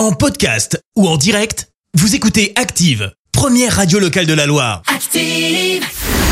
En podcast ou en direct, vous écoutez Active, première radio locale de la Loire. Active.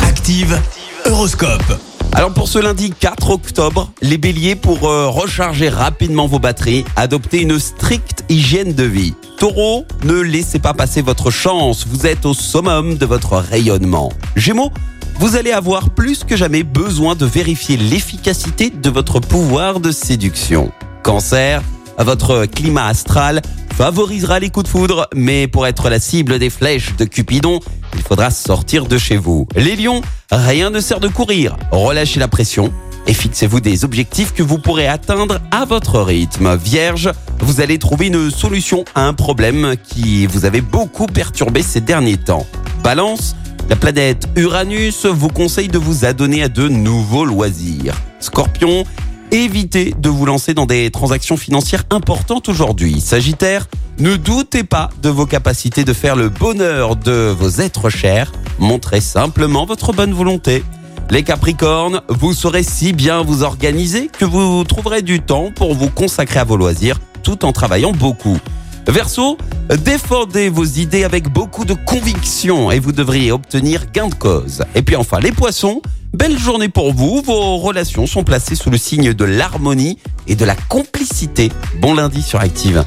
Active, Horoscope. Alors pour ce lundi 4 octobre, les béliers pour euh, recharger rapidement vos batteries, adoptez une stricte hygiène de vie. Taureau, ne laissez pas passer votre chance, vous êtes au summum de votre rayonnement. Gémeaux, vous allez avoir plus que jamais besoin de vérifier l'efficacité de votre pouvoir de séduction. Cancer, votre climat astral favorisera les coups de foudre, mais pour être la cible des flèches de Cupidon, il faudra sortir de chez vous. Les lions, rien ne sert de courir, relâchez la pression et fixez-vous des objectifs que vous pourrez atteindre à votre rythme. Vierge, vous allez trouver une solution à un problème qui vous avait beaucoup perturbé ces derniers temps. Balance, la planète Uranus vous conseille de vous adonner à de nouveaux loisirs. Scorpion, évitez de vous lancer dans des transactions financières importantes aujourd'hui. Sagittaire, ne doutez pas de vos capacités de faire le bonheur de vos êtres chers. Montrez simplement votre bonne volonté. Les Capricornes, vous saurez si bien vous organiser que vous trouverez du temps pour vous consacrer à vos loisirs tout en travaillant beaucoup. Verseau, défendez vos idées avec beaucoup de conviction et vous devriez obtenir gain de cause. Et puis enfin, les poissons, belle journée pour vous. Vos relations sont placées sous le signe de l'harmonie et de la complicité. Bon lundi sur Active.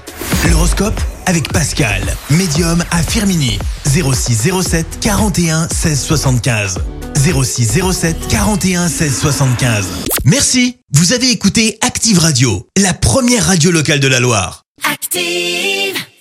L'horoscope avec Pascal, médium à Firmini. 0607 41 16 75. 0607 41 16 75. Merci, vous avez écouté Active Radio, la première radio locale de la Loire. Active.